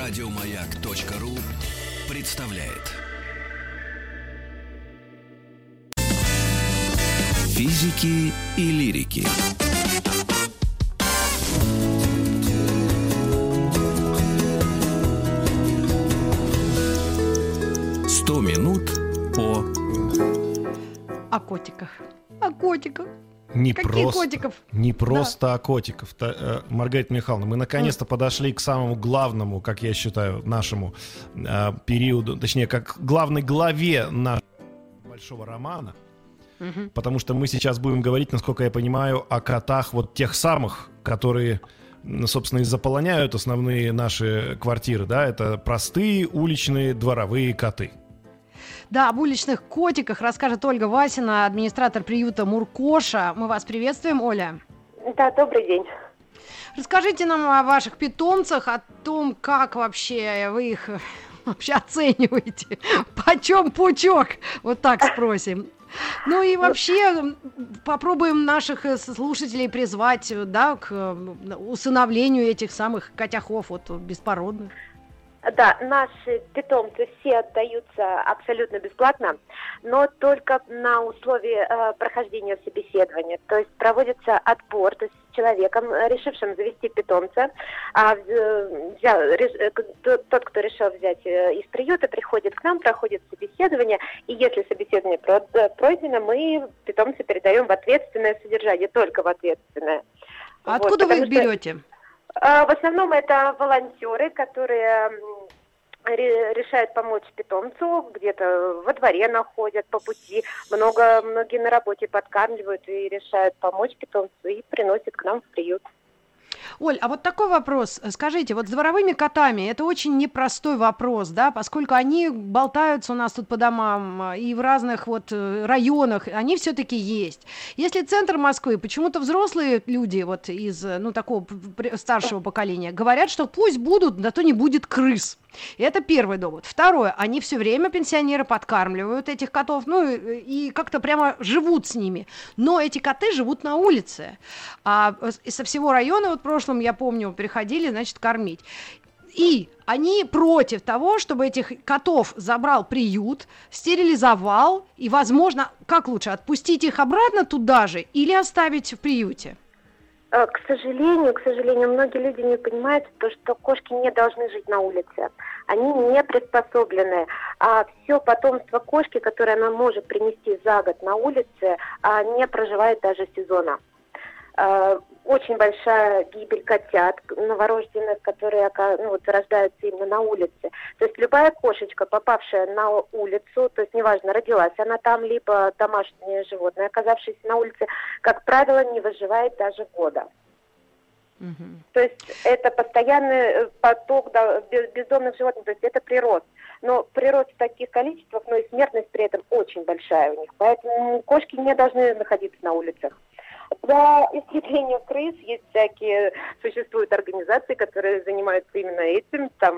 Радиомаяк.ру представляет. Физики и лирики. Сто минут по... О котиках. О котиках. Не Каких просто, котиков? Не просто о котиков. Та- э, Маргарита Михайловна, мы наконец-то подошли к самому главному, как я считаю, нашему э, периоду, точнее, как главной главе нашего большого романа. Мгм. Потому что мы сейчас будем говорить, насколько я понимаю, о котах вот тех самых, которые, собственно, и заполоняют основные наши квартиры, да? Это простые уличные дворовые коты. Да, об уличных котиках расскажет Ольга Васина, администратор приюта Муркоша. Мы вас приветствуем, Оля. Да, добрый день. Расскажите нам о ваших питомцах, о том, как вообще вы их вообще оцениваете. Почем пучок? Вот так спросим. Ну и вообще м, попробуем наших э, слушателей призвать э, да, к э, усыновлению этих самых котяхов вот, беспородных. Да, наши питомцы все отдаются абсолютно бесплатно, но только на условии э, прохождения собеседования. То есть проводится отбор, то есть с человеком, э, решившим завести питомца, а, вз- взял, реш- э, тот, кто решил взять э, из приюта, приходит к нам, проходит собеседование, и если собеседование про- э, пройдено, мы питомца передаем в ответственное содержание, только в ответственное. А Вот, откуда вы их берете? В основном это волонтеры, которые решают помочь питомцу, где-то во дворе находят по пути. Много, многие на работе подкармливают и решают помочь питомцу и приносят к нам в приют. Оль, а вот такой вопрос. Скажите, вот с дворовыми котами это очень непростой вопрос, да, поскольку они болтаются у нас тут по домам а, и в разных вот э, районах, они все-таки есть. Если центр Москвы, почему-то взрослые люди вот из, э, ну, такого старшего поколения говорят, что пусть будут, да то не будет крыс. Это первый довод. Второе, они все время, пенсионеры, подкармливают этих котов, ну, и, как-то прямо живут с ними. Но эти коты живут на улице. А с- со всего района, вот в прошлом, я помню, приходили, значит, кормить. И они против того, чтобы этих котов забрал приют, стерилизовал, и, возможно, как лучше, отпустить их обратно туда же или оставить в приюте? Э, К сожалению, к сожалению, многие люди не понимают, то, что кошки не должны жить на улице. Они не приспособлены. А все потомство кошки, которое она может принести за год на улице, а, не проживает даже сезона. Э, Очень большая гибель котят новорожденных, которые ну, вот, рождаются именно на улице. То есть любая кошечка, попавшая на улицу, то есть неважно, родилась она там, либо домашнее животное, оказавшееся на улице, как правило, не выживает даже года. Мгм. То есть это постоянный э, поток да, бездомных животных, то есть это прирост. Но прирост в таких количествах, но и смертность при этом очень большая у них. Поэтому кошки не должны находиться на улицах. Для исследления крыс есть всякие, существуют организации, которые занимаются именно этим, там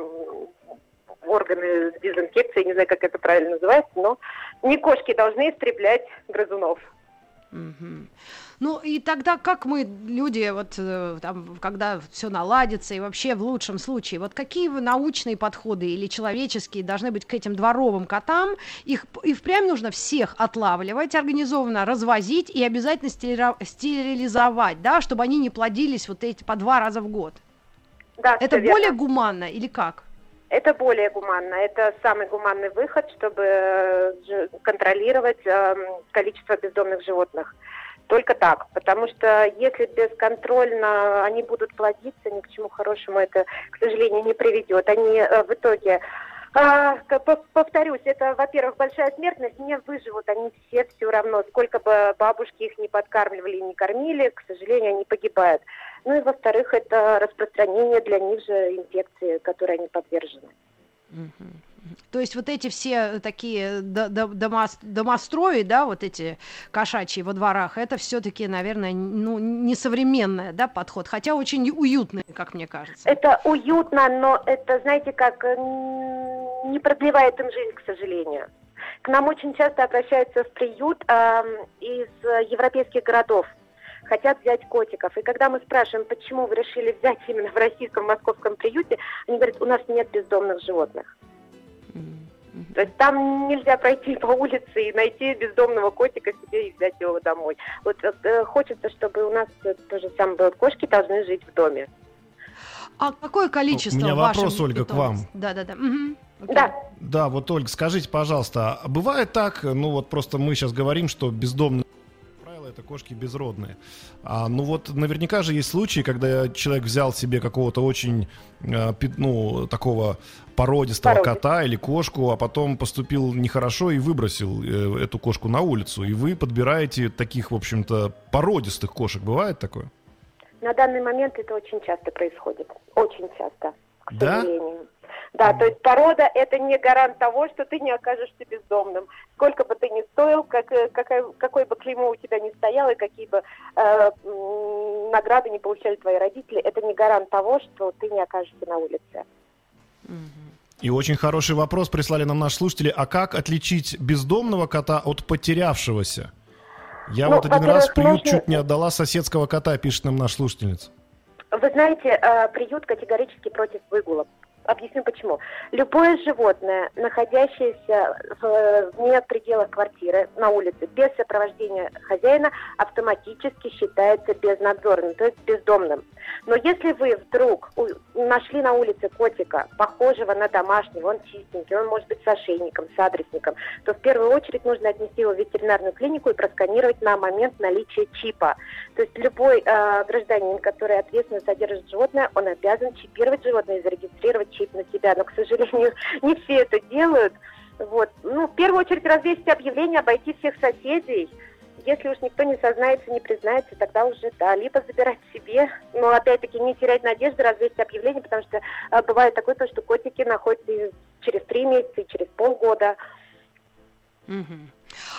органы дезинфекции, не знаю, как это правильно называется, но не кошки должны истреблять грызунов. Мгм. Ну и тогда как мы, люди, вот э, там, когда все наладится и вообще в лучшем случае, вот какие вы научные подходы или человеческие должны быть к этим дворовым котам? Их и впрямь нужно всех отлавливать, организованно развозить и обязательно стери- стерилизовать, да, чтобы они не плодились вот эти по два раза в год. Да, Это всё верно. более гуманно или как? Это более гуманно. Это самый гуманный выход, чтобы э, контролировать эм, количество бездомных животных. Только так. Потому что если бесконтрольно они будут плодиться, ни к чему хорошему это, к сожалению, не приведет. Они э, в итоге а, повторюсь, это, во-первых, большая смертность, не выживут они все все равно. Сколько бы бабушки их не подкармливали и не кормили, к сожалению, они погибают. Ну и, во-вторых, это распространение для них же инфекции, которой они подвержены. Мгм. То есть вот эти все такие до- до- домос- домострои, да, вот эти кошачьи во дворах, это все-таки, наверное, ну, несовременный, да, подход, хотя очень уютный, как мне кажется. Это уютно, но это, знаете, как э, не продлевает им жизнь, к сожалению. К нам очень часто обращаются в приют эм, из э, европейских городов. хотят взять котиков. И когда мы спрашиваем, почему вы решили взять именно в российском московском приюте, они говорят, у нас нет бездомных животных. То есть там нельзя пройти по улице и найти бездомного котика себе и взять его домой. Вот э, хочется, чтобы у нас то же самое было. Кошки должны жить в доме. А какое количество? У меня вопрос, Ольга, к вам. Да, да, да. Угу. Okay. Да. Да, вот, Ольга, скажите, пожалуйста, а бывает так, ну вот просто мы сейчас говорим, что бездомные это кошки безродные. А, ну вот наверняка же есть случаи, когда человек взял себе какого-то очень, э, ну, такого породистого Породист. кота или кошку, а потом поступил нехорошо и выбросил э, эту кошку на улицу. И вы подбираете таких, в общем-то, породистых кошек. Бывает такое? На данный момент это очень часто происходит. Очень часто, к сожалению. Да, то есть порода это не гарант того, что ты не окажешься бездомным. Сколько бы ты ни стоил, как, э, какой, какой бы клеймо у тебя ни стояло, и какие бы э, награды не получали твои родители, это не гарант того, что ты не окажешься на улице. И очень хороший вопрос прислали нам наши слушатели. А как отличить бездомного кота от потерявшегося? Я ну, вот один раз в приют можно... чуть не отдала соседского кота, пишет нам наш слушательница. Вы знаете, э, приют категорически против выгула. Объясню почему. Любое животное, находящееся вне пределах квартиры, на улице, без сопровождения хозяина, автоматически считается безнадзорным, то есть бездомным. Но если вы вдруг нашли на улице котика, похожего на домашнего, он чистенький, он может быть с ошейником, с адресником, то в первую очередь нужно отнести его в ветеринарную клинику и просканировать на момент наличия чипа. То есть любой э, гражданин, который ответственно содержит животное, он обязан чипировать животное и зарегистрировать чип на себя, но, к сожалению, не все это делают. Вот. Ну, в первую очередь развесить объявление, обойти всех соседей. Если уж никто не сознается, не признается, тогда уже, да, либо забирать себе, но опять-таки не терять надежды, развесить объявление, потому что а, бывает такое, то, что котики находятся через три месяца, через полгода. Угу.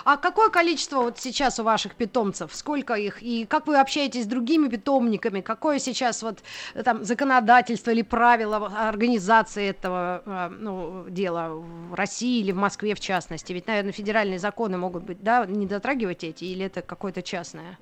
А какое количество вот сейчас у ваших питомцев? Сколько их? И как вы общаетесь с другими питомниками? Какое сейчас вот там законодательство или правила организации этого а, ну, дела в России или в Москве в частности? Ведь, наверное, федеральные законы могут быть, да, не дотрагивать эти, или это какое-то частное?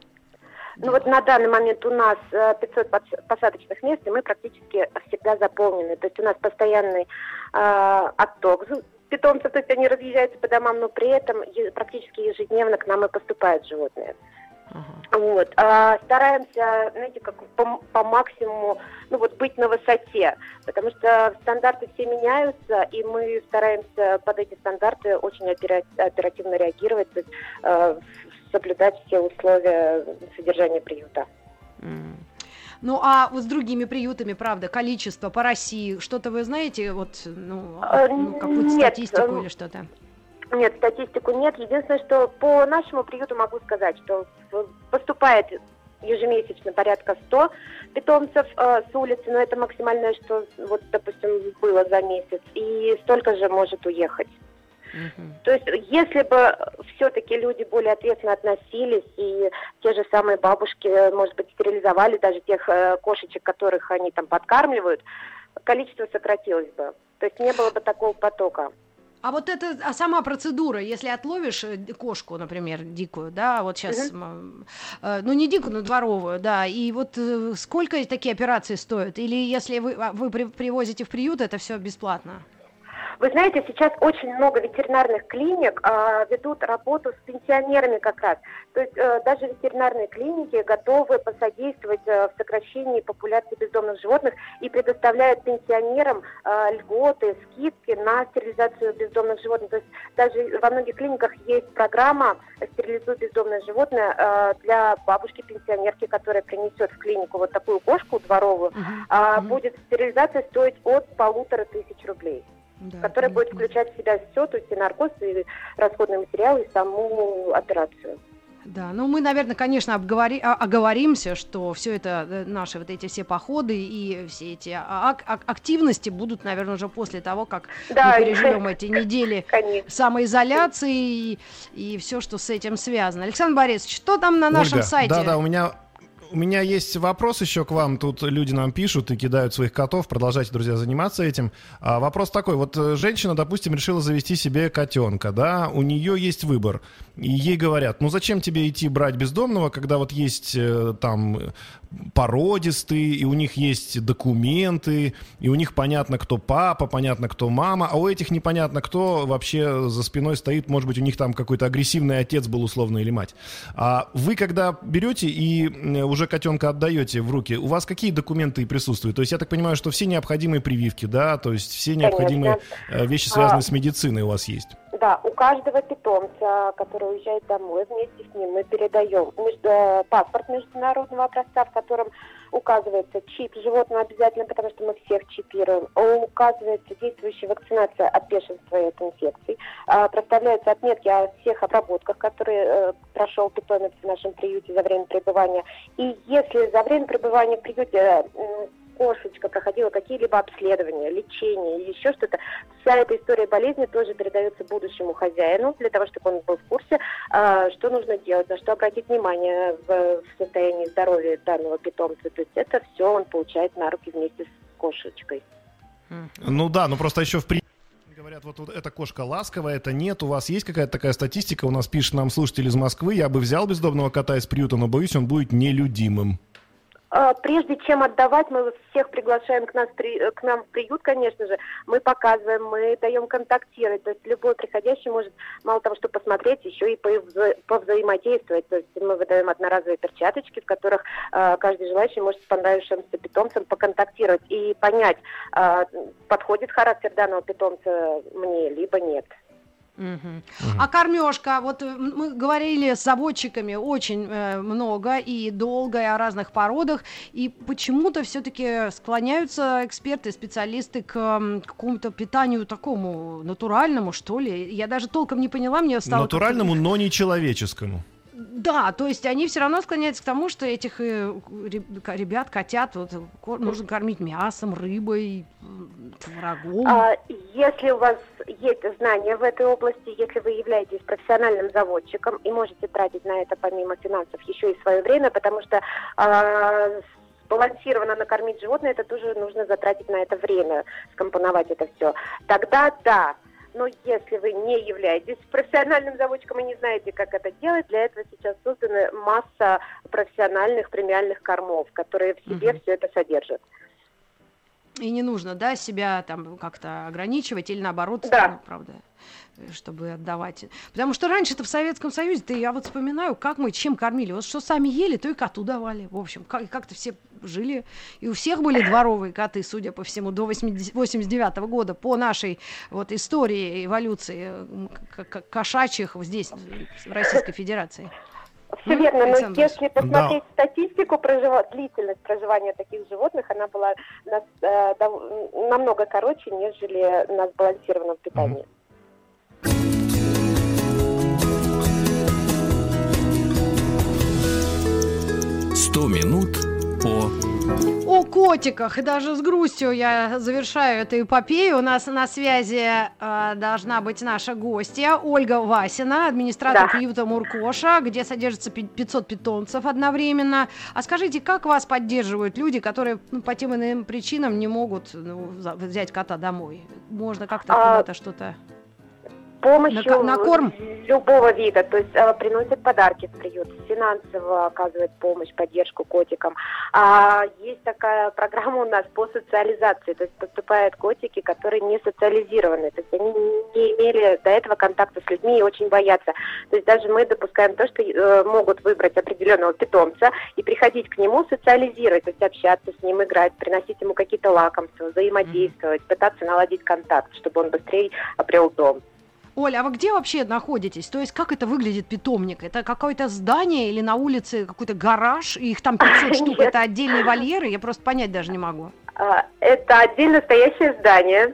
Ну вот на данный момент у нас 500 э, посадочных мест, и мы практически всегда заполнены. То есть у нас постоянный э, отток питомцев, то есть они разъезжаются по домам, но при этом практически ежедневно к нам и поступают животные. Uh-huh. Вот. А стараемся, знаете, как по, по максимуму, ну вот быть на высоте, потому что стандарты все меняются, и мы стараемся под эти стандарты очень оперативно реагировать, то есть э, соблюдать все условия содержания приюта. Mm. Ну, а вот с другими приютами, правда, количество по России, что-то вы знаете, вот, ну, а, ну какую-то нет, статистику эм, или что-то? Нет, статистику нет. Единственное, что по нашему приюту могу сказать, что поступает ежемесячно порядка 100 питомцев э, с улицы, но это максимальное, что вот, допустим, было за месяц, и столько же может уехать. То есть, если бы все-таки люди более ответственно относились, и те же самые бабушки, может быть, стерилизовали даже тех э, кошечек, которых они там подкармливают, количество сократилось бы. То есть не было бы такого потока. А вот это, а сама процедура, если отловишь э, кошку, например, дикую, да, вот сейчас, угу. э, ну не дикую, но дворовую, да, и вот э, сколько такие операции стоят? Или если вы, а, вы при, привозите в приют, это все бесплатно? Вы знаете, сейчас очень много ветеринарных клиник э, ведут работу с пенсионерами как раз. То есть э, даже ветеринарные клиники готовы посодействовать э, в сокращении популяции бездомных животных и предоставляют пенсионерам э, льготы, скидки на стерилизацию бездомных животных. То есть даже во многих клиниках есть программа «Стерилизуй бездомное животное» э, для бабушки-пенсионерки, которая принесет в клинику вот такую кошку дворовую. Uh-huh. Э, будет стерилизация стоить от полутора тысяч рублей да, которая будет включать в себя все, то есть и наркоз, и расходные материалы, и саму операцию. Да, ну мы, наверное, конечно, обговори, а, оговоримся, что все это, э, наши вот эти все походы и все эти ак- ак- активности будут, наверное, уже после того, как да, мы переживем эти недели конечно. самоизоляции и, и все, что с этим связано. Александр Борисович, что там на нашем Ольга, сайте? Да, да, у меня У меня есть вопрос еще к вам. Тут люди нам пишут и кидают своих котов. Продолжайте, друзья, заниматься этим. А, вопрос такой. Вот э, женщина, допустим, решила завести себе котенка, да? У нее есть выбор. И ей говорят, ну зачем тебе идти брать бездомного, когда вот есть э, там породистые, и у них есть документы, и у них понятно, кто папа, понятно, кто мама, а у этих непонятно, кто вообще за спиной стоит. Может быть, у них там какой-то агрессивный отец был условно или мать. А вы, когда берете и уже котенка отдаете в руки, у вас какие документы присутствуют? То есть я так понимаю, что все необходимые прививки, да, то есть все необходимые Конечно. Э, вещи, связанные а... с медициной у вас есть? Да, у каждого питомца, который уезжает домой, вместе с ним мы передаем между, паспорт международного образца, в котором указывается чип животного обязательно, потому что мы всех чипируем. Указывается действующая вакцинация от бешенства и от инфекций. А, проставляются отметки о всех обработках, которые э, прошел питомец в нашем приюте за время пребывания. И если за время пребывания в приюте кошечка проходила какие-либо обследования, лечение еще что-то, вся эта история болезни тоже передается будущему хозяину, для того, чтобы он был в курсе, а, что нужно делать, на что обратить внимание в, состоянии здоровья данного питомца. То есть это все он получает на руки вместе с кошечкой. Ну да, но просто еще в при Говорят, вот, вот эта кошка ласковая, это нет. У вас есть какая-то такая статистика? У нас пишет нам слушатель из Москвы. Я бы взял бездомного кота из приюта, но боюсь, он будет нелюдимым. А, прежде чем отдавать, мы всех приглашаем к, нас, к нам в приют, конечно же. Мы показываем, мы даем контактировать. То есть любой приходящий может мало того, что посмотреть, еще и повзаимодействовать. То есть мы выдаем одноразовые перчаточки, в которых э, каждый желающий может с понравившимся питомцем поконтактировать и понять, э, подходит характер данного питомца мне, либо нет. Угу. А кормежка, вот э, мы говорили с заводчиками очень э, много и долго и о разных породах, и почему-то все-таки склоняются эксперты, специалисты к э, какому-то питанию такому натуральному, что ли. Я даже толком не поняла, мне стало... Натуральному, но не человеческому. Да, то есть они все равно склоняются к тому, что этих э, ребят, котят, вот, нужно кормить мясом, рыбой, творогом. А, если у вас есть знания в этой области, если вы являетесь профессиональным заводчиком и можете тратить на это помимо финансов еще и свое время, потому что а, балансированно накормить животное, это тоже нужно затратить на это время, скомпоновать это все. Тогда да, но если вы не являетесь профессиональным заводчиком и не знаете, как это делать, для этого сейчас создана масса профессиональных премиальных кормов, которые в себе угу. все это содержат. И не нужно, да, себя там как-то ограничивать или наоборот, да. ну, правда, чтобы отдавать. Потому что раньше-то в Советском Союзе, ты, я вот вспоминаю, как мы чем кормили. Вот что сами ели, то и коту давали. В общем, как- как-то все жили. И у всех были дворовые коты, судя по всему, до 80, 89 -го года, по нашей вот истории эволюции кошачьих здесь, в Российской Федерации. Все верно, но если посмотреть да. статистику прожив... длительность проживания таких животных, она была нас, э, дов... намного короче, нежели на сбалансированном питании. Сто минут по о котиках. И даже с грустью я завершаю эту эпопею. У нас на связи э, должна быть наша гостья Ольга Васина, администратор да. приюта Муркоша, где содержится 500 питомцев одновременно. А скажите, как вас поддерживают люди, которые ну, по тем иным причинам не могут ну, взять кота домой? Можно как-то а... куда-то что-то помощью на, на корм? любого вида. То есть э, приносят подарки в приют, финансово оказывают помощь, поддержку котикам. А есть такая программа у нас по социализации. То есть поступают котики, которые не социализированы. То есть они не имели до этого контакта с людьми и очень боятся. То есть даже мы допускаем то, что э, могут выбрать определенного питомца и приходить к нему социализировать, то есть общаться с ним, играть, приносить ему какие-то лакомства, взаимодействовать, пытаться наладить контакт, чтобы он быстрее обрел дом. Оля, а вы где вообще находитесь? То есть как это выглядит питомник? Это какое-то здание или на улице какой-то гараж? И их там 500 штук, это отдельные вольеры? Я просто понять даже не могу. А, это отдельно стоящее здание.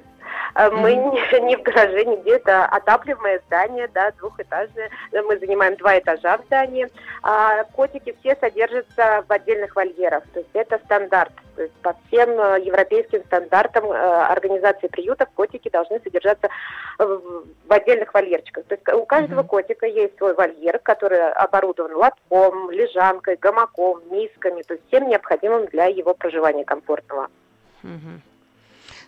А, мы mm-hmm. не, не в гараже, не где-то отапливаемое здание, да, двухэтажное. Мы занимаем два этажа в здании. А котики все содержатся в отдельных вольерах. То есть это стандарт. То есть по всем э, европейским стандартам э, организации приютов котики должны содержаться в отдельных вольерчиках. То есть у каждого mm-hmm. котика есть свой вольер, который оборудован лотком, лежанкой, гамаком, мисками, то есть всем необходимым для его проживания комфортного. Mm-hmm.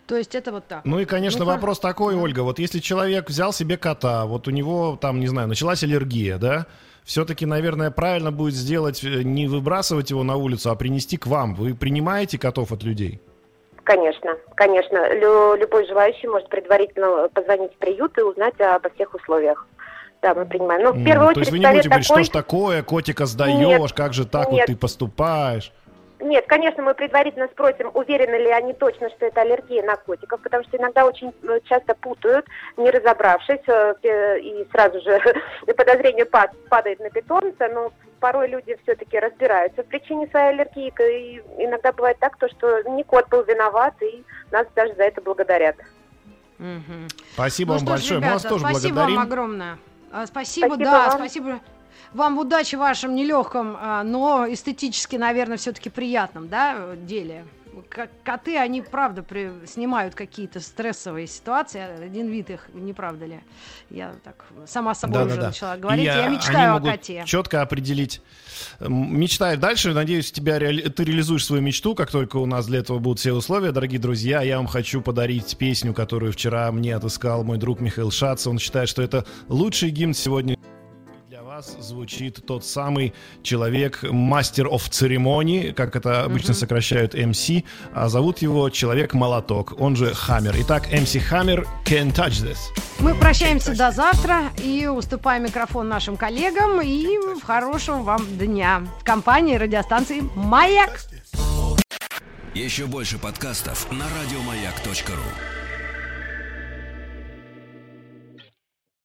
То есть это вот так. Ну и, конечно, ну, вопрос такой, Ольга, вот если человек взял себе кота, вот у него там, не знаю, началась аллергия, да, все-таки, наверное, правильно будет сделать, э, не выбрасывать его на улицу, а принести к вам. Вы принимаете котов от людей? Конечно, конечно. Лю любой желающий может предварительно позвонить в приют и узнать обо всех условиях. Да, мы принимаем. Ну, в первую mm, очередь, То есть вы не будете говорить, такой... что ж такое, котика сдаешь, нет, как же так нет. вот ты поступаешь? Нет, конечно, мы предварительно спросим, уверены ли они точно, что это аллергия на котиков, потому что иногда очень э, часто путают, не разобравшись, э, и сразу же подозрение падает на питомца, но порой люди все-таки разбираются в причине своей аллергии, и иногда бывает так, то, что не кот был виноват, и нас даже за это благодарят. Спасибо ну, вам большое, ребята, мы вас тоже спасибо благодарим. Спасибо вам огромное. А, спасибо, спасибо да, вам. спасибо. Вам удачи в вашем нелегком, а, но эстетически, наверное, все-таки приятном да, деле. Коты, они, правда, при... снимают какие-то стрессовые ситуации. Один вид их, не правда ли? Я так сама с собой да, уже да, начала говорить. Я, я мечтаю о коте. четко определить. Мечтаю дальше. Надеюсь, тебя реали... ты реализуешь свою мечту, как только у нас для этого будут все условия. Дорогие друзья, я вам хочу подарить песню, которую вчера мне отыскал мой друг Михаил Шац. Он считает, что это лучший гимн сегодня вас звучит тот самый человек, мастер of церемонии, как это обычно mm-hmm. сокращают MC, а зовут его Человек-молоток, он же Хаммер. Итак, MC Хаммер, Can't Touch This. Мы прощаемся до завтра и уступаем микрофон нашим коллегам и в хорошего вам дня в компании радиостанции «Маяк». Еще больше подкастов на радиомаяк.ру